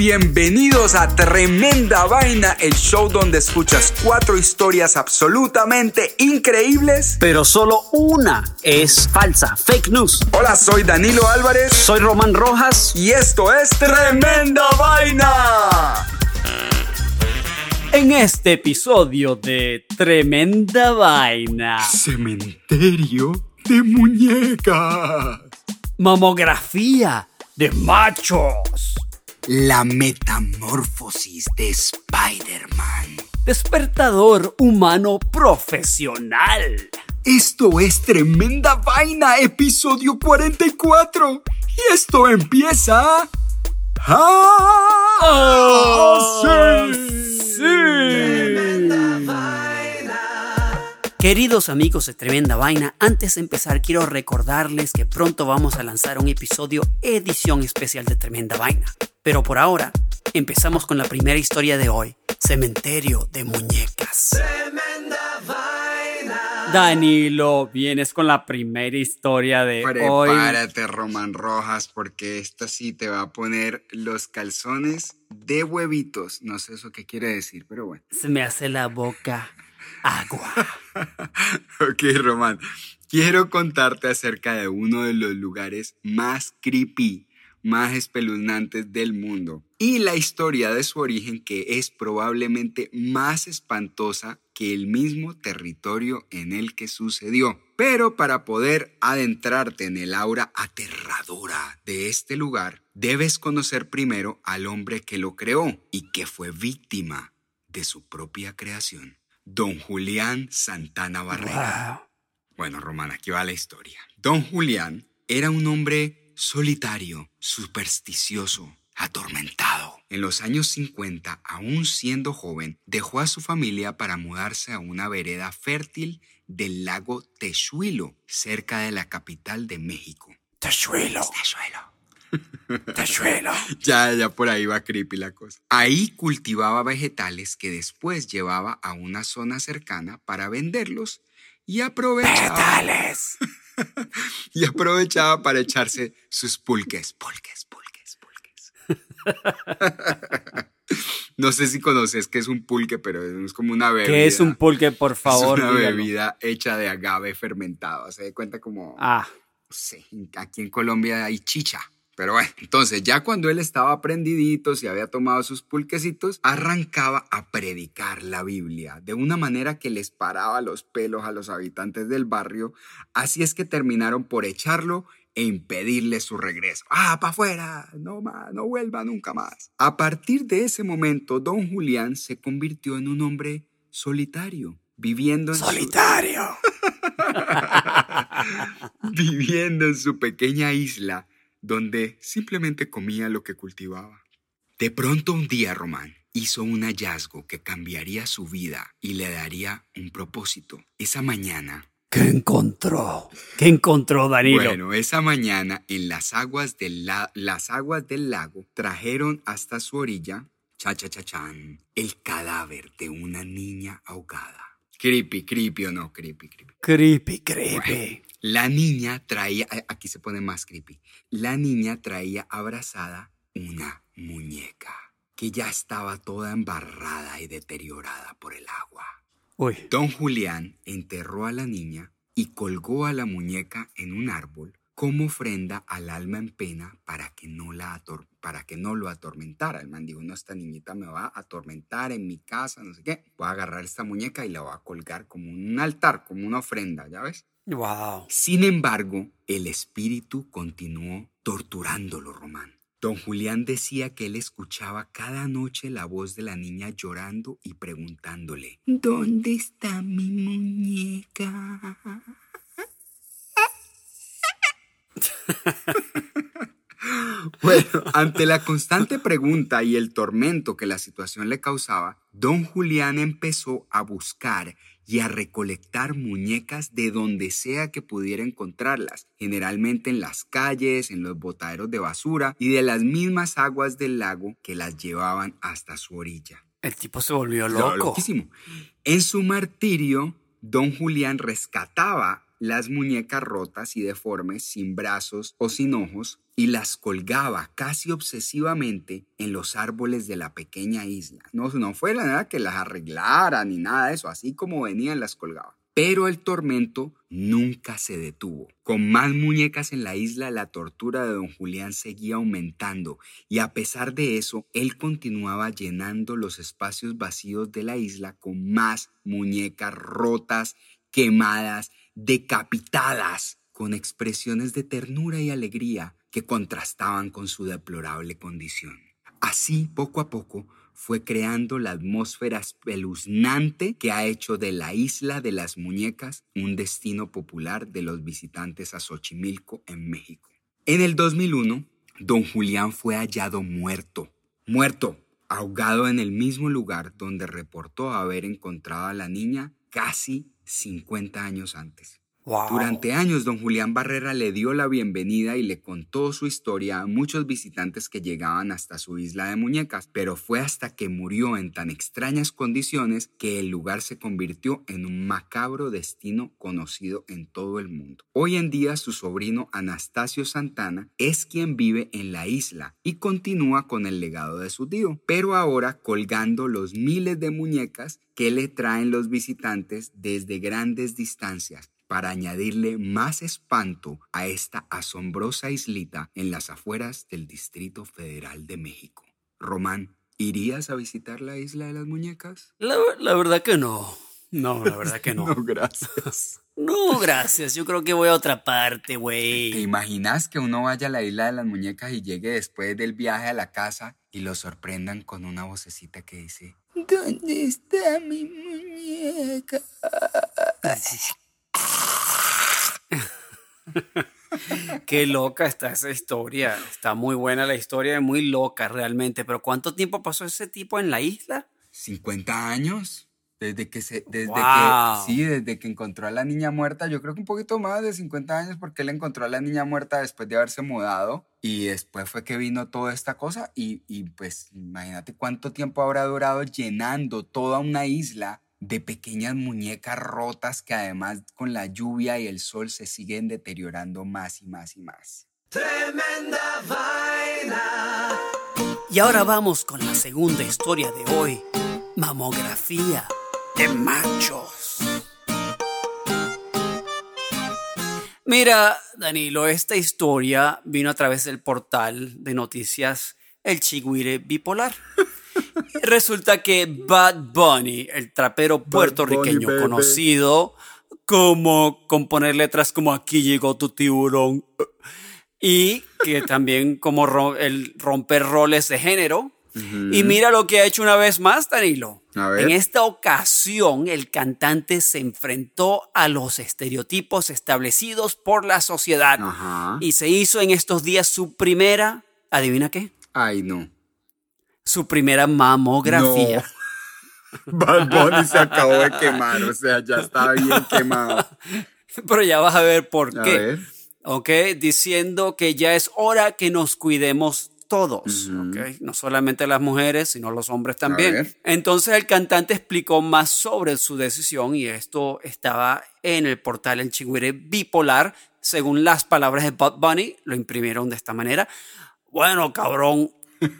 bienvenidos a Tremenda Vaina, el show donde escuchas cuatro historias absolutamente increíbles. Pero solo una es falsa, fake news. Hola, soy Danilo Álvarez. Soy Román Rojas. Y esto es Tremenda Vaina. En este episodio de Tremenda Vaina. Cementerio de muñecas. Mamografía de machos. La metamorfosis de Spider-Man. Despertador humano profesional. Esto es Tremenda Vaina, episodio 44. Y esto empieza... ¡Ah! Queridos amigos de Tremenda Vaina, antes de empezar quiero recordarles que pronto vamos a lanzar un episodio edición especial de Tremenda Vaina. Pero por ahora, empezamos con la primera historia de hoy, Cementerio de Muñecas. Tremenda Vaina. Danilo, vienes con la primera historia de hoy. Prepárate, Roman Rojas, porque esta sí te va a poner los calzones de huevitos. No sé eso qué quiere decir, pero bueno. Se me hace la boca agua. ok, Román. Quiero contarte acerca de uno de los lugares más creepy, más espeluznantes del mundo y la historia de su origen que es probablemente más espantosa que el mismo territorio en el que sucedió. Pero para poder adentrarte en el aura aterradora de este lugar, debes conocer primero al hombre que lo creó y que fue víctima de su propia creación. Don Julián Santana Barrera. Bueno, Román, aquí va la historia. Don Julián era un hombre solitario, supersticioso, atormentado. En los años 50, aún siendo joven, dejó a su familia para mudarse a una vereda fértil del lago Techuilo, cerca de la capital de México. Techuilo. Techuilo. Techuelo. ya, ya por ahí va creepy la cosa. Ahí cultivaba vegetales que después llevaba a una zona cercana para venderlos y aprovechaba. ¡Vegetales! y aprovechaba para echarse sus pulques. Pulques, pulques, pulques. no sé si conoces qué es un pulque, pero es como una bebida. ¿Qué es un pulque, por favor? Es una bebida hecha de agave fermentado. Se da cuenta como. Ah. Sí, aquí en Colombia hay chicha. Pero bueno, entonces ya cuando él estaba aprendidito, y había tomado sus pulquecitos, arrancaba a predicar la Biblia de una manera que les paraba los pelos a los habitantes del barrio. Así es que terminaron por echarlo e impedirle su regreso. ¡Ah, para afuera! No más, no vuelva nunca más. A partir de ese momento, don Julián se convirtió en un hombre solitario, viviendo en solitario. viviendo en su pequeña isla donde simplemente comía lo que cultivaba. De pronto un día Román hizo un hallazgo que cambiaría su vida y le daría un propósito. Esa mañana... ¿Qué encontró? ¿Qué encontró Danilo? Bueno, esa mañana en las aguas del, las aguas del lago trajeron hasta su orilla, cha cha cha chan, el cadáver de una niña ahogada. Creepy, creepy o no, creepy, creepy. Creepy, creepy. La niña traía, aquí se pone más creepy, la niña traía abrazada una muñeca que ya estaba toda embarrada y deteriorada por el agua. Don Julián enterró a la niña y colgó a la muñeca en un árbol como ofrenda al alma en pena para que no, la para que no lo atormentara. El man dijo, no, esta niñita me va a atormentar en mi casa, no sé qué. Voy a agarrar esta muñeca y la voy a colgar como un altar, como una ofrenda, ¿ya ves? Wow. Sin embargo, el espíritu continuó torturándolo, Román. Don Julián decía que él escuchaba cada noche la voz de la niña llorando y preguntándole, ¿Dónde está mi muñeca? Bueno, ante la constante pregunta y el tormento que la situación le causaba, don Julián empezó a buscar y a recolectar muñecas de donde sea que pudiera encontrarlas, generalmente en las calles, en los botaderos de basura y de las mismas aguas del lago que las llevaban hasta su orilla. El tipo se volvió loco. loquísimo. En su martirio, don Julián rescataba las muñecas rotas y deformes, sin brazos o sin ojos, y las colgaba casi obsesivamente en los árboles de la pequeña isla. No, no fue nada que las arreglara ni nada de eso, así como venían las colgaba. Pero el tormento nunca se detuvo. Con más muñecas en la isla, la tortura de don Julián seguía aumentando y a pesar de eso, él continuaba llenando los espacios vacíos de la isla con más muñecas rotas, quemadas, decapitadas, con expresiones de ternura y alegría que contrastaban con su deplorable condición. Así, poco a poco, fue creando la atmósfera espeluznante que ha hecho de la isla de las muñecas un destino popular de los visitantes a Xochimilco en México. En el 2001, don Julián fue hallado muerto, muerto, ahogado en el mismo lugar donde reportó haber encontrado a la niña casi 50 años antes. Durante años, don Julián Barrera le dio la bienvenida y le contó su historia a muchos visitantes que llegaban hasta su isla de muñecas, pero fue hasta que murió en tan extrañas condiciones que el lugar se convirtió en un macabro destino conocido en todo el mundo. Hoy en día, su sobrino Anastasio Santana es quien vive en la isla y continúa con el legado de su tío, pero ahora colgando los miles de muñecas que le traen los visitantes desde grandes distancias para añadirle más espanto a esta asombrosa islita en las afueras del Distrito Federal de México. Román, ¿irías a visitar la isla de las muñecas? La, verdad que no. No, la verdad que no. no, gracias. No, gracias. Yo creo que voy a otra parte, güey. ¿Te imaginas que uno vaya a la isla de las muñecas y llegue después del viaje a la casa y lo sorprendan con una vocecita que dice: ¿Dónde está mi muñeca? Qué loca está esa historia. Está muy buena la historia, muy loca realmente. Pero ¿cuánto tiempo pasó ese tipo en la isla? 50 años. Desde que se, desde que, sí, desde que encontró a la niña muerta, yo creo que un poquito más de 50 años, porque él encontró a la niña muerta después de haberse mudado y después fue que vino toda esta cosa y, y pues imagínate cuánto tiempo habrá durado llenando toda una isla de pequeñas muñecas rotas que además con la lluvia y el sol se siguen deteriorando más y más y más. Tremenda vaina. Y ahora vamos con la segunda historia de hoy. Mamografía de machos. Mira, Danilo, esta historia vino a través del portal de noticias El Chigüire Bipolar. Resulta que Bad Bunny, el trapero puertorriqueño conocido como componer letras como Aquí llegó tu tiburón y que también como el romper roles de género. Y mira lo que ha hecho una vez más, Danilo. En esta ocasión, el cantante se enfrentó a los estereotipos establecidos por la sociedad y se hizo en estos días su primera, ¿adivina qué? Ay, no su primera mamografía. Bad Bunny se acabó de quemar, o sea, ya está bien quemado. Pero ya vas a ver por qué. Ok, diciendo que ya es hora que nos cuidemos todos, No solamente las mujeres, sino los hombres también. Entonces el cantante explicó más sobre su decisión y esto estaba en el portal El Chigüire Bipolar. Según las palabras de Bad Bunny, lo imprimieron de esta manera. Bueno, cabrón,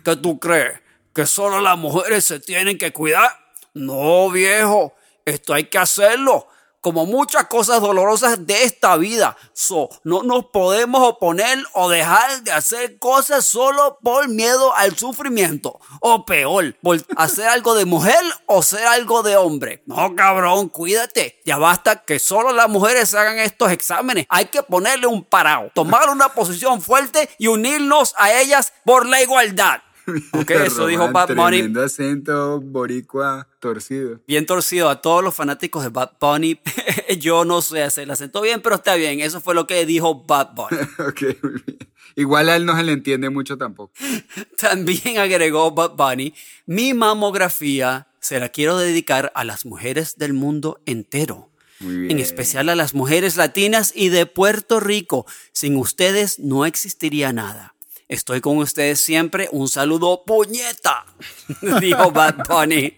¿qué tú crees? Que solo las mujeres se tienen que cuidar. No, viejo, esto hay que hacerlo. Como muchas cosas dolorosas de esta vida. So, no nos podemos oponer o dejar de hacer cosas solo por miedo al sufrimiento. O peor, por hacer algo de mujer o ser algo de hombre. No, cabrón, cuídate. Ya basta que solo las mujeres hagan estos exámenes. Hay que ponerle un parado, tomar una posición fuerte y unirnos a ellas por la igualdad. Ok, eso dijo Bad Bunny. Tremendo acento boricua torcido. Bien torcido. A todos los fanáticos de Bad Bunny, yo no sé hacer el acento bien, pero está bien. Eso fue lo que dijo Bad Bunny. ok, muy bien. Igual a él no se le entiende mucho tampoco. También agregó Bad Bunny, mi mamografía se la quiero dedicar a las mujeres del mundo entero. En especial a las mujeres latinas y de Puerto Rico. Sin ustedes no existiría nada. Estoy con ustedes siempre. Un saludo, puñeta, dijo Bad Bunny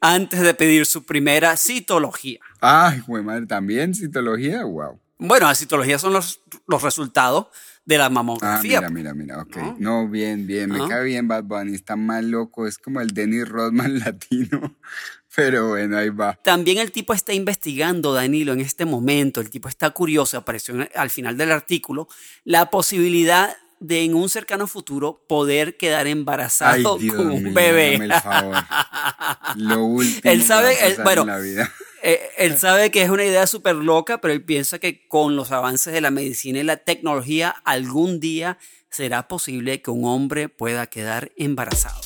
antes de pedir su primera citología. Ay, güey, madre, también citología, wow. Bueno, la citología son los, los resultados de la Ah, mamografía. mira, mira, mira, ok. ¿No? No, bien, bien, me cae bien Bad Bunny, está más loco, es como el Dennis Rodman latino, pero bueno, ahí va. También el tipo está investigando, Danilo, en este momento, el tipo está curioso, apareció al final del artículo, la posibilidad de en un cercano futuro poder quedar Ay, embarazado Dios con un mío, bebé. hágame el favor. Lo último Él sabe- que él- bueno, en la vida. Eh, él sabe que es una idea súper loca, pero él piensa que con los avances de la medicina y la tecnología, algún día será posible que un hombre pueda quedar embarazado.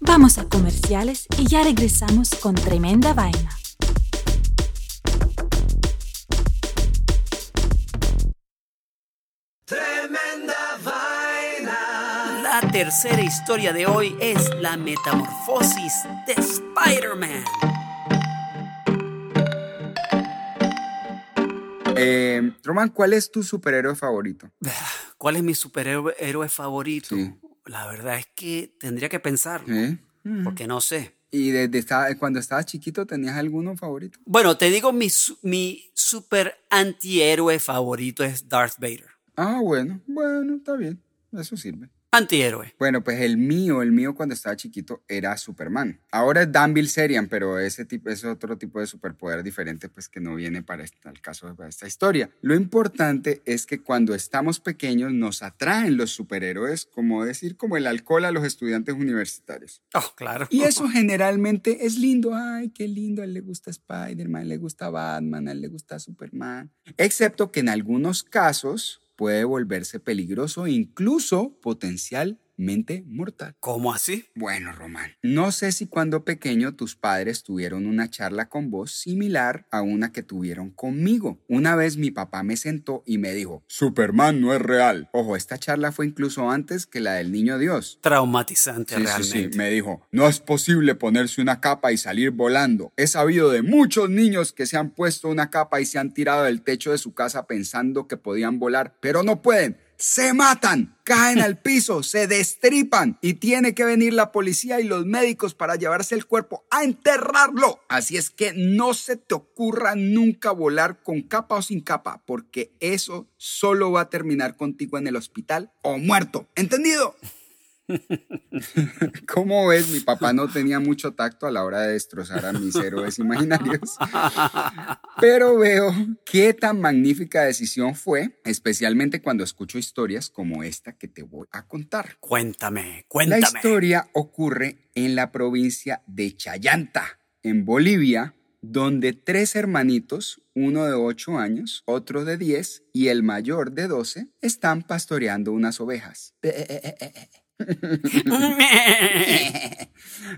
Vamos a comerciales y ya regresamos con tremenda vaina. La tercera historia de hoy es la metamorfosis de Spider-Man. Eh, Roman, ¿cuál es tu superhéroe favorito? ¿Cuál es mi superhéroe héroe favorito? Sí. La verdad es que tendría que pensarlo, ¿Eh? porque no sé. ¿Y desde esta- cuando estabas chiquito tenías alguno favorito? Bueno, te digo, mi super antihéroe favorito es Darth Vader. Ah, bueno, bueno, está bien, eso sirve. Antihéroe. Bueno, pues el mío, el mío cuando estaba chiquito era Superman. Ahora es Dan Bilzerian, pero ese tipo es otro tipo de superpoder diferente, pues que no viene para este, el caso de esta historia. Lo importante es que cuando estamos pequeños nos atraen los superhéroes, como decir, como el alcohol a los estudiantes universitarios. Oh, claro. Y eso generalmente es lindo. Ay, qué lindo. A él le gusta Spider-Man, le gusta Batman, a él le gusta Superman. Excepto que en algunos casos puede volverse peligroso incluso potencialmente mortal. ¿Cómo así? Bueno, Román, no sé si cuando pequeño tus padres tuvieron una charla con vos similar a una que tuvieron conmigo. Una vez mi papá me sentó y me dijo, Superman no es real. Ojo, esta charla fue incluso antes que la del Niño Dios. Traumatizante Sí, sí, sí, me dijo, no es posible ponerse una capa y salir volando. He sabido de muchos niños que se han puesto una capa y se han tirado del techo de su casa pensando que podían volar, pero no pueden. Se matan, caen al piso, se destripan y tiene que venir la policía y los médicos para llevarse el cuerpo a enterrarlo. Así es que no se te ocurra nunca volar con capa o sin capa, porque eso solo va a terminar contigo en el hospital o muerto. ¿Entendido? ¿Cómo ves? Mi papá no tenía mucho tacto a la hora de destrozar a mis héroes imaginarios. Pero veo qué tan magnífica decisión fue, especialmente cuando escucho historias como esta que te voy a contar. Cuéntame, La cuéntame. historia ocurre en la provincia de Chayanta, en Bolivia, donde tres hermanitos, uno de 8 años, otro de 10 y el mayor de 12, están pastoreando unas ovejas.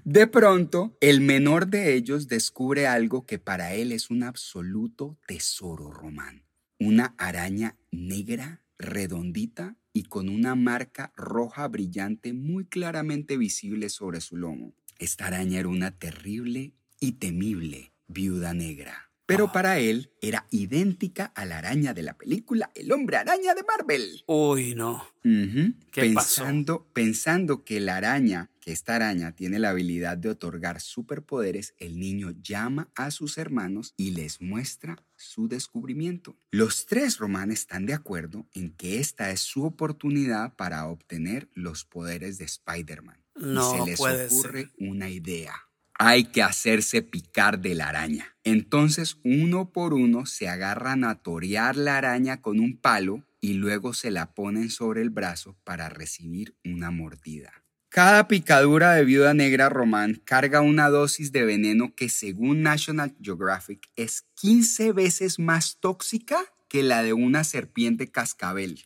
De pronto, el menor de ellos descubre algo que para él es un absoluto tesoro, Román. Una araña negra, redondita y con una marca roja brillante muy claramente visible sobre su lomo. Esta araña era una terrible y temible viuda negra. Pero para él era idéntica a la araña de la película El hombre araña de Marvel. Uy, no. Ujú. ¿Qué pasó? pensando, pensando que la araña, que esta araña tiene la habilidad de otorgar superpoderes, el niño llama a sus hermanos y les muestra su descubrimiento. Los tres romanes están de acuerdo en que esta es su oportunidad para obtener los poderes de Spider-Man. No y se les puede ocurre una idea. Hay que hacerse picar de la araña. Entonces, uno por uno se agarran a torear la araña con un palo y luego se la ponen sobre el brazo para recibir una mordida. Cada picadura de viuda negra román carga una dosis de veneno que según National Geographic es 15 veces más tóxica que la de una serpiente cascabel.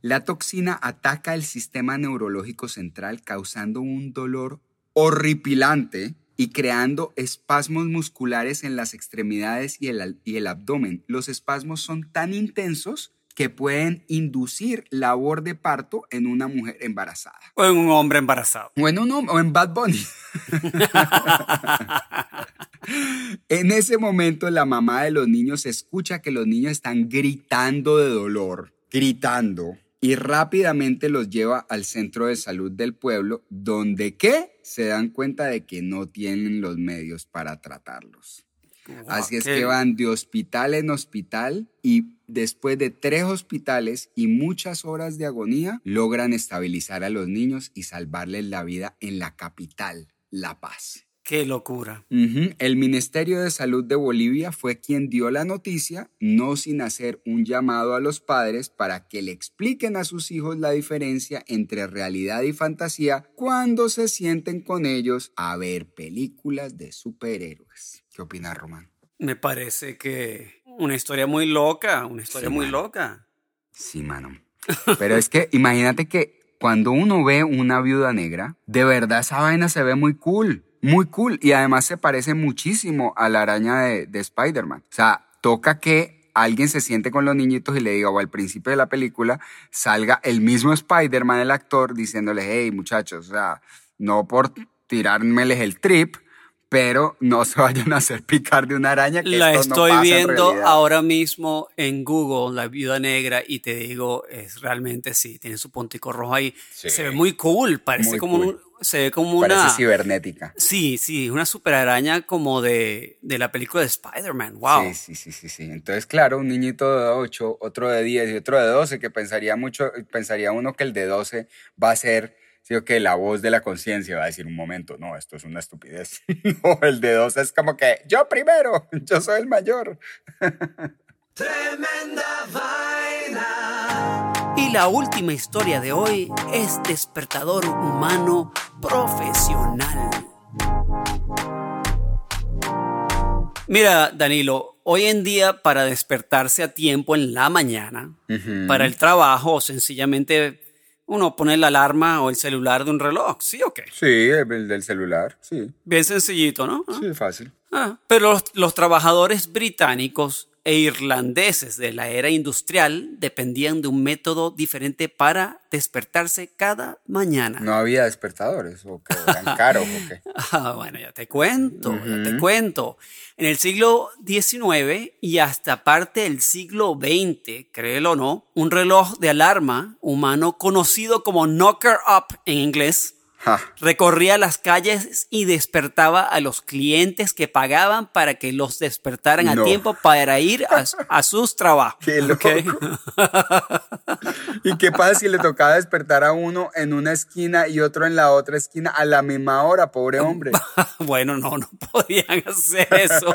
La toxina ataca el sistema neurológico central causando un dolor horripilante y creando espasmos musculares en las extremidades y el, y el abdomen. Los espasmos son tan intensos que pueden inducir labor de parto en una mujer embarazada. O en un hombre embarazado. O en, un hom- o en Bad Bunny. en ese momento la mamá de los niños escucha que los niños están gritando de dolor, gritando, y rápidamente los lleva al centro de salud del pueblo, donde ¿qué? Se dan cuenta de que no tienen los medios para tratarlos. Así es que van de hospital en hospital y después de tres hospitales y muchas horas de agonía, logran estabilizar a los niños y salvarles la vida en la capital, La Paz. Qué locura. El Ministerio de Salud de Bolivia fue quien dio la noticia, no sin hacer un llamado a los padres para que le expliquen a sus hijos la diferencia entre realidad y fantasía cuando se sienten con ellos a ver películas de superhéroes. ¿Qué opinas, Román? Me parece que una historia muy loca, una historia Sí, muy mano. loca. Sí, mano. Pero es que imagínate que cuando uno ve una viuda negra, de verdad esa vaina se ve muy cool, muy cool. Y además se parece muchísimo a la araña de, de Spider-Man. O sea, toca que alguien se siente con los niñitos y le diga, o al principio de la película, salga el mismo Spider-Man, el actor, diciéndole, hey muchachos, o sea, no por tirármeles el trip, pero no se vayan a hacer picar de una araña. Que La esto no estoy pasa en viendo realidad". ahora mismo en Google, la viuda negra, y te digo, es realmente sí, tiene su puntico rojo ahí. Sí. Se ve muy cool, parece Muy como cool. un- se ve como Parece una cibernética. Sí, sí, una super araña como de, de la película de Spider-Man. Wow. Sí, sí, sí, sí, sí. Entonces, claro, un niñito de 8, otro de 10 y otro de 12, que pensaría mucho, pensaría uno que el de 12 va a ser, sí, o que la voz de la conciencia va a decir un momento, no, esto es una estupidez. no, el de 12 es como que yo primero, yo soy el mayor. Y la última historia de hoy es despertador humano profesional. Mira, Danilo, hoy en día para despertarse a tiempo en la mañana, para el trabajo o sencillamente uno pone la alarma o el celular de un reloj, ¿sí o qué? Sí, el del celular, sí, Bien sencillito, ¿no? sí, fácil. Ah, pero los, los trabajadores británicos e irlandeses de la era industrial dependían de un método diferente para despertarse cada mañana. No había despertadores, o que eran caros, o qué. Ah, bueno, ya te cuento, ya te cuento. En el siglo XIX y hasta parte del siglo XX, créelo o no, un reloj de alarma humano conocido como knocker up en inglés Ja, recorría las calles y despertaba a los clientes que pagaban para que los despertaran a tiempo para ir a, a sus trabajos. Qué loco. ¿Y qué pasa si le tocaba despertar a uno en una esquina y otro en la otra esquina a la misma hora, pobre hombre? bueno, no, no podían hacer eso,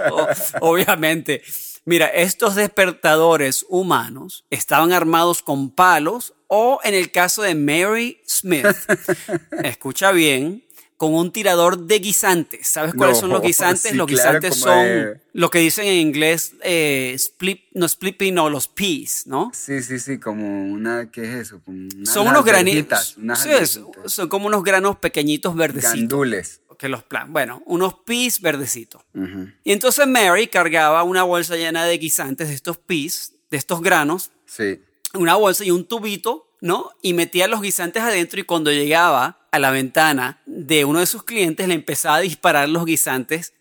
obviamente. Mira, estos despertadores humanos estaban armados con palos o, en el caso de Mary Smith, escucha bien, con un tirador de guisantes. ¿Sabes cuáles son los guisantes? sí, los guisantes son de- lo que dicen en inglés, eh, split, no split pea, no, los peas, ¿no? Sí, sí, sí, como una, ¿qué es eso? Como Son unos granitos. Sí, son como unos granos pequeñitos verdecitos. Gandules. Que los plan, bueno, unos peas verdecitos. Y entonces Mary cargaba una bolsa llena de guisantes de estos peas, de estos granos, Sí. una bolsa y un tubito, ¿no? Y metía los guisantes adentro y cuando llegaba a la ventana de uno de sus clientes le empezaba a disparar los guisantes.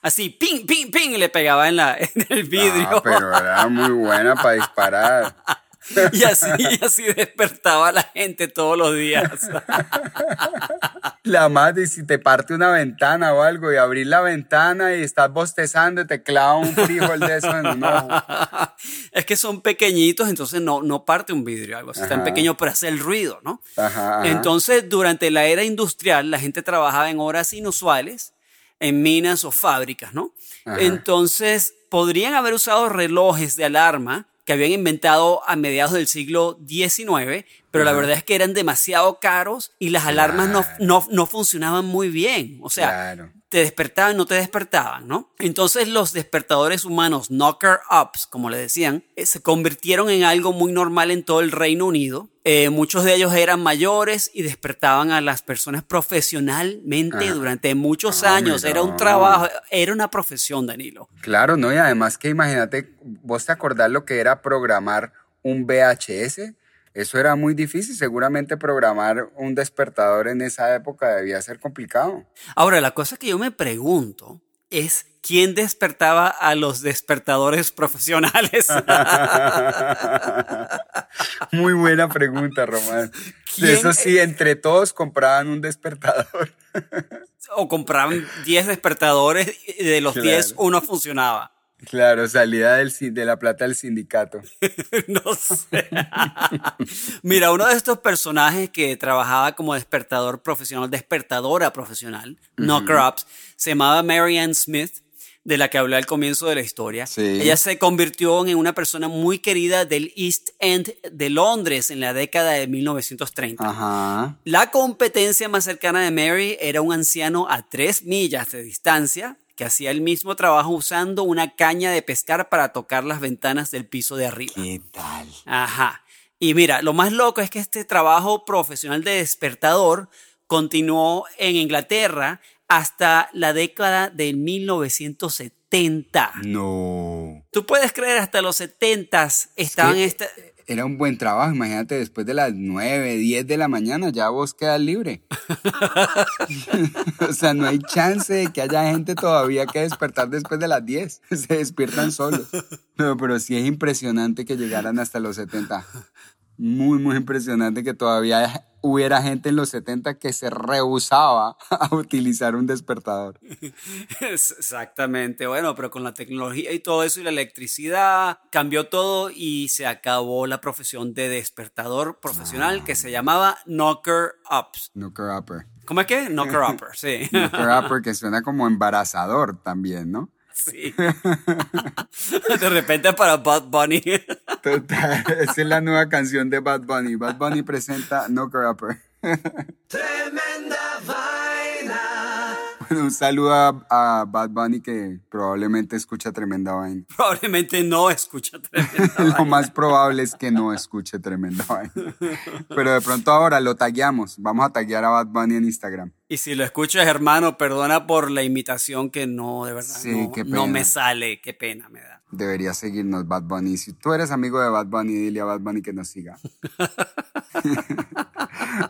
Así, ping, ping, ping, y le pegaba en, la, en el vidrio. Ah, pero era muy buena para disparar. Y así, y así despertaba a la gente todos los días. La madre, si te parte una ventana o algo y abrir la ventana y estás bostezando y te clava un frijol de eso en un ojo. es que son pequeñitos, entonces no, no parte un vidrio, algo así tan pequeño, pero hace el ruido, ¿no? Ajá, ajá. Entonces, durante la era industrial, la gente trabajaba en horas inusuales, en minas o fábricas, ¿no? Ajá. Entonces, podrían haber usado relojes de alarma que habían inventado a mediados del siglo XIX, pero la verdad es que eran demasiado caros y las alarmas no, no, no funcionaban muy bien. O sea, Claro. Te despertaban, no te despertaban, ¿no? Entonces los despertadores humanos, knocker ups, como le decían, eh, se convirtieron en algo muy normal en todo el Reino Unido. Eh, muchos de ellos eran mayores y despertaban a las personas profesionalmente durante muchos Ah, años. Era un trabajo, era una profesión, Danilo. Claro, ¿no? Y además que imagínate, vos te acordás lo que era programar un VHS. Eso era muy difícil. Seguramente programar un despertador en esa época debía ser complicado. Ahora, la cosa que yo me pregunto es quién despertaba a los despertadores profesionales. Muy buena pregunta, Román. ¿Quién Eso sí, entre todos compraban un despertador. O compraban 10 despertadores y de los 10 uno funcionaba. Claro, salida del, de la plata del sindicato. no sé. Mira, uno de estos personajes que trabajaba como despertador profesional, despertadora profesional, knocker ups, se llamaba Marianne Smith, de la que hablé al comienzo de la historia. Ella se convirtió en una persona muy querida del East End de Londres en la década de 1930. Ajá. La competencia más cercana de Mary era un anciano a tres millas de distancia que hacía el mismo trabajo usando una caña de pescar para tocar las ventanas del piso de arriba. ¿Qué tal? Ajá. Y mira, lo más loco es que este trabajo profesional de despertador continuó en Inglaterra hasta la década de 1970. No. Tú puedes creer, hasta los 70 estaban... esta era un buen trabajo. Imagínate, después de las 9, 10 de la mañana ya vos quedas libre. o sea, no hay chance de que haya gente todavía que despertar después de las 10. Se despiertan solos. No, pero sí es impresionante que llegaran hasta los 70 muy, muy impresionante que todavía hubiera gente en los 70 que se rehusaba a utilizar un despertador. Exactamente, bueno, pero con la tecnología y todo eso y la electricidad cambió todo y se acabó la profesión de despertador profesional que se llamaba knocker ups. Knocker upper. ¿Cómo es que? Knocker upper, sí. knocker upper que suena como embarazador también, ¿no? Sí. De repente para Bad Bunny. Total, esa es la nueva canción de Bad Bunny. Bad Bunny presenta No Upper. Tremenda un saludo a, Bad Bunny que probablemente escucha tremenda vaina. Probablemente no escucha tremenda vaina. lo más probable es que no escuche tremenda vaina. Pero de pronto ahora lo tagueamos. Vamos a taguear a Bad Bunny en Instagram. Y si lo escuchas, hermano, perdona por la imitación que no, de verdad, no, no me sale. Qué pena me da. Debería seguirnos Bad Bunny. Si tú eres amigo de Bad Bunny, dile a Bad Bunny que nos siga.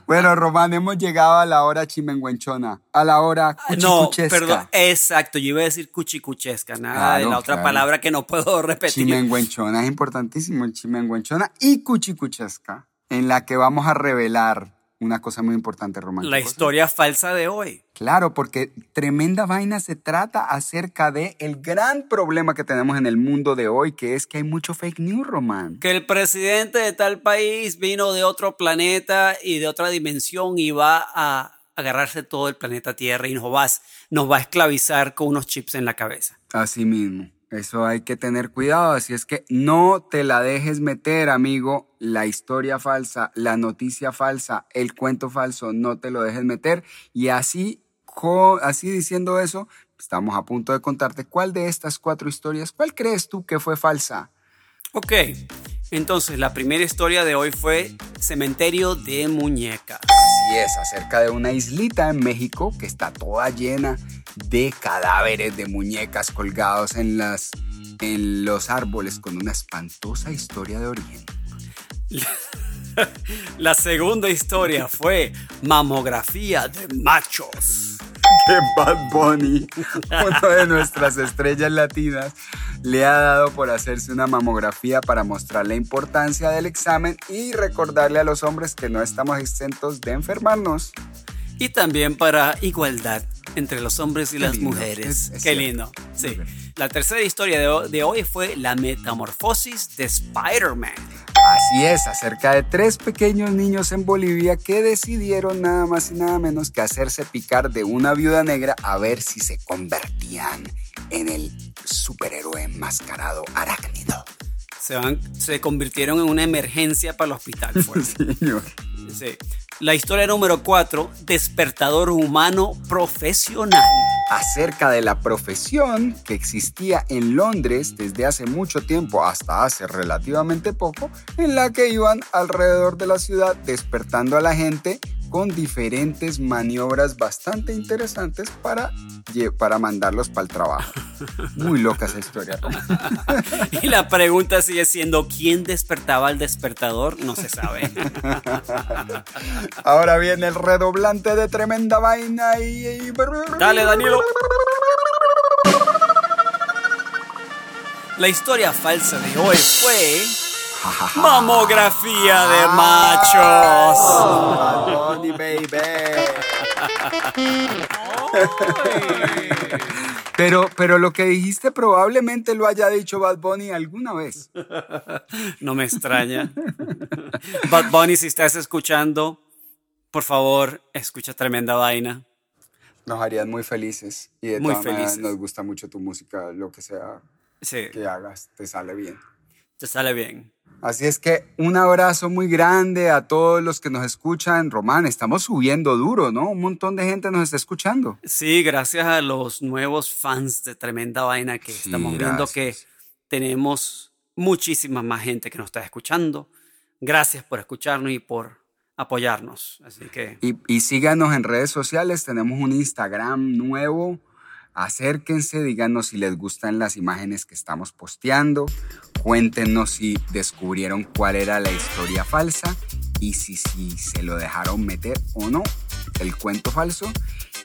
bueno, Román, hemos llegado a la hora chimenguenchona, a la hora cuchicuchesca. No, perdón, exacto, yo iba a decir cuchicuchesca, nada de la otra palabra que no puedo repetir. Chimenguenchona es importantísimo, chimenguenchona y cuchicuchesca, en la que vamos a revelar una cosa muy importante, Román. La historia falsa de hoy. Claro, porque tremenda vaina se trata acerca de el gran problema que tenemos en el mundo de hoy, que es que hay mucho fake news, Román. Que el presidente de tal país vino de otro planeta y de otra dimensión y va a agarrarse todo el planeta Tierra y nos va, nos va a esclavizar con unos chips en la cabeza. Así mismo. Eso hay que tener cuidado, así es que no te la dejes meter, amigo, la historia falsa, la noticia falsa, el cuento falso, no te lo dejes meter. Y así, así diciendo eso, estamos a punto de contarte cuál de estas cuatro historias, cuál crees tú que fue falsa. Ok, entonces la primera historia de hoy fue Cementerio de Muñecas. Así es, acerca de una islita en México que está toda llena de cadáveres de muñecas colgados en, las, en los árboles con una espantosa historia de origen. La segunda historia fue mamografía de machos. Que Bad Bunny, una de nuestras estrellas latinas, le ha dado por hacerse una mamografía para mostrar la importancia del examen y recordarle a los hombres que no estamos exentos de enfermarnos. Y también para igualdad entre los hombres y las mujeres. Qué lindo. Sí. La tercera historia de hoy fue la metamorfosis de Spider-Man. Así es, acerca de tres pequeños niños en Bolivia que decidieron nada más y nada menos que hacerse picar de una viuda negra a ver si se convertían en el superhéroe enmascarado arácnido. Se, van, se convirtieron en una emergencia para el hospital. Señor. Sí. La historia número 4, despertador humano profesional. Acerca de la profesión que existía en Londres desde hace mucho tiempo hasta hace relativamente poco, en la que iban alrededor de la ciudad despertando a la gente con diferentes maniobras bastante interesantes para, para mandarlos para el trabajo. Muy loca esa historia. y la pregunta sigue siendo, ¿quién despertaba al despertador? No se sabe. Ahora viene el redoblante de tremenda vaina y... Dale, Danilo. La historia falsa de hoy fue... Mamografía de machos. baby. Pero, pero lo que dijiste probablemente lo haya dicho Bad Bunny alguna vez. No me extraña. Bad Bunny, si estás escuchando, por favor, escucha tremenda vaina. Nos harías muy felices. Y de Muy felices. nos gusta mucho tu música, lo que sea Sí, que hagas, te sale bien. te sale bien. Así es que un abrazo muy grande a todos los que nos escuchan. Román, estamos subiendo duro, ¿no? Un montón de gente nos está escuchando. Sí, gracias a los nuevos fans de Tremenda Vaina que Sí, estamos viendo que gracias. tenemos muchísima más gente que nos está escuchando. Gracias por escucharnos y por apoyarnos. Así que Y, y síganos en redes sociales, tenemos un Instagram nuevo. Acérquense, díganos si les gustan las imágenes que estamos posteando. Cuéntenos si descubrieron cuál era la historia falsa y si, si se lo dejaron meter o no, el cuento falso.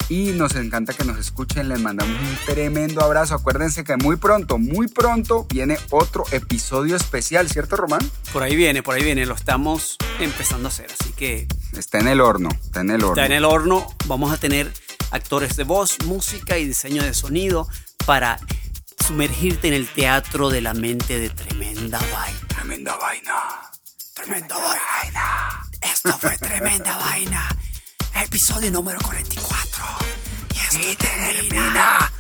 Y nos encanta que nos escuchen, les mandamos un tremendo abrazo. Acuérdense que muy pronto, muy pronto viene otro episodio especial, ¿cierto Román? por ahí viene, por ahí viene. Lo estamos empezando a hacer. Así que Está en el horno, está en el horno. está en el horno. Vamos a tener actores de voz, música y diseño de sonido para sumergirte en el teatro de la mente de Tremenda Vaina. Tremenda vaina. Tremenda vaina. Esto fue tremenda vaina. Episodio número 44. Y esto termina.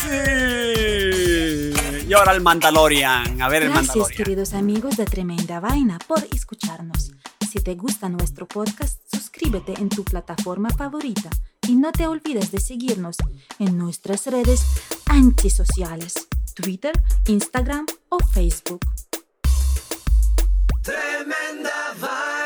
Sí. Y ahora el Mandalorian. A ver el Gracias, Mandalorian. queridos amigos de Tremenda Vaina, por escucharnos. Si te gusta nuestro podcast, suscríbete en tu plataforma favorita y no te olvides de seguirnos en nuestras redes antisociales, Twitter, Instagram o Facebook. Tremenda.